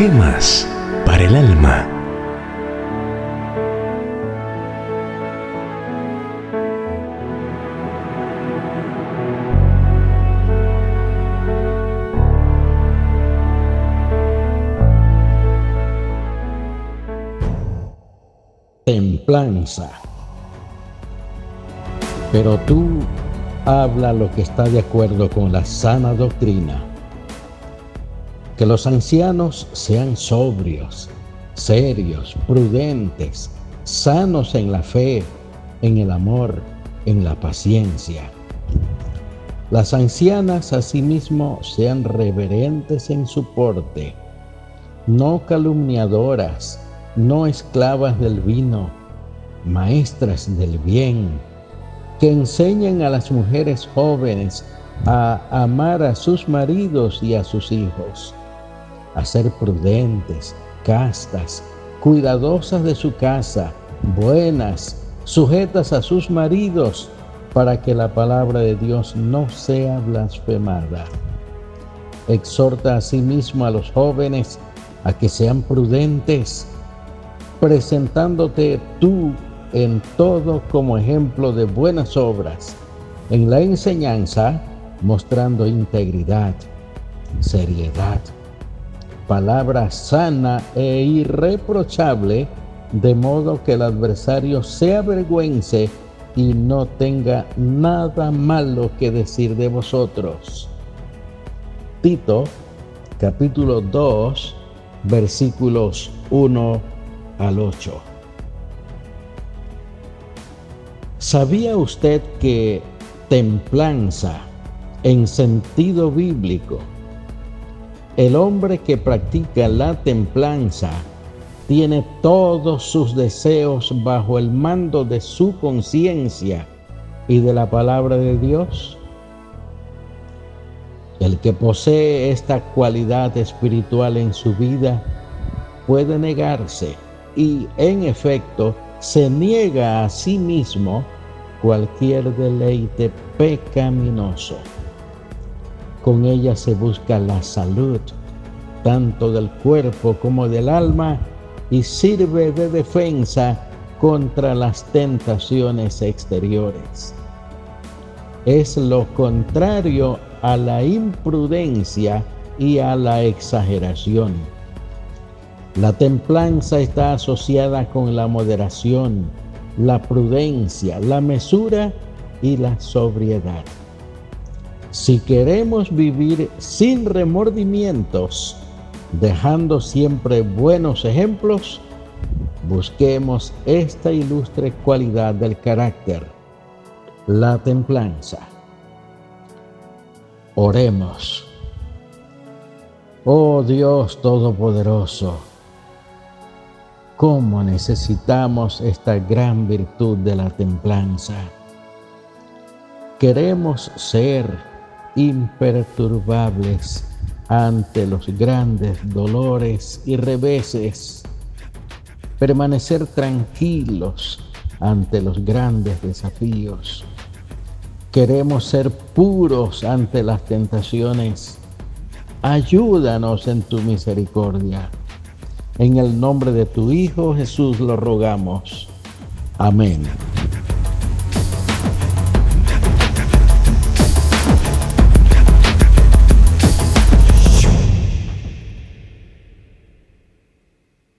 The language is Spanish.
Gemas para el alma. Templanza. Pero tú habla lo que está de acuerdo con la sana doctrina que los ancianos sean sobrios, serios, prudentes, sanos en la fe, en el amor, en la paciencia. Las ancianas asimismo sean reverentes en su porte, no calumniadoras, no esclavas del vino, maestras del bien, que enseñen a las mujeres jóvenes a amar a sus maridos y a sus hijos a ser prudentes, castas, cuidadosas de su casa, buenas, sujetas a sus maridos, para que la palabra de Dios no sea blasfemada. Exhorta asimismo a los jóvenes a que sean prudentes, presentándote tú en todo como ejemplo de buenas obras, en la enseñanza mostrando integridad, seriedad, palabra sana e irreprochable, de modo que el adversario se avergüence y no tenga nada malo que decir de vosotros. Tito, capítulo 2, versículos 1 al 8. ¿Sabía usted que templanza en sentido bíblico el hombre que practica la templanza tiene todos sus deseos bajo el mando de su conciencia y de la palabra de Dios. El que posee esta cualidad espiritual en su vida puede negarse y en efecto se niega a sí mismo cualquier deleite pecaminoso. Con ella se busca la salud, tanto del cuerpo como del alma, y sirve de defensa contra las tentaciones exteriores. Es lo contrario a la imprudencia y a la exageración. La templanza está asociada con la moderación, la prudencia, la mesura y la sobriedad. Si queremos vivir sin remordimientos, dejando siempre buenos ejemplos, busquemos esta ilustre cualidad del carácter, la templanza. Oremos. Oh Dios Todopoderoso, cómo necesitamos esta gran virtud de la templanza. Queremos ser imperturbables ante los grandes dolores y reveses, permanecer tranquilos ante los grandes desafíos. Queremos ser puros ante las tentaciones. Ayúdanos en tu misericordia. En el nombre de tu Hijo Jesús lo rogamos. Amén.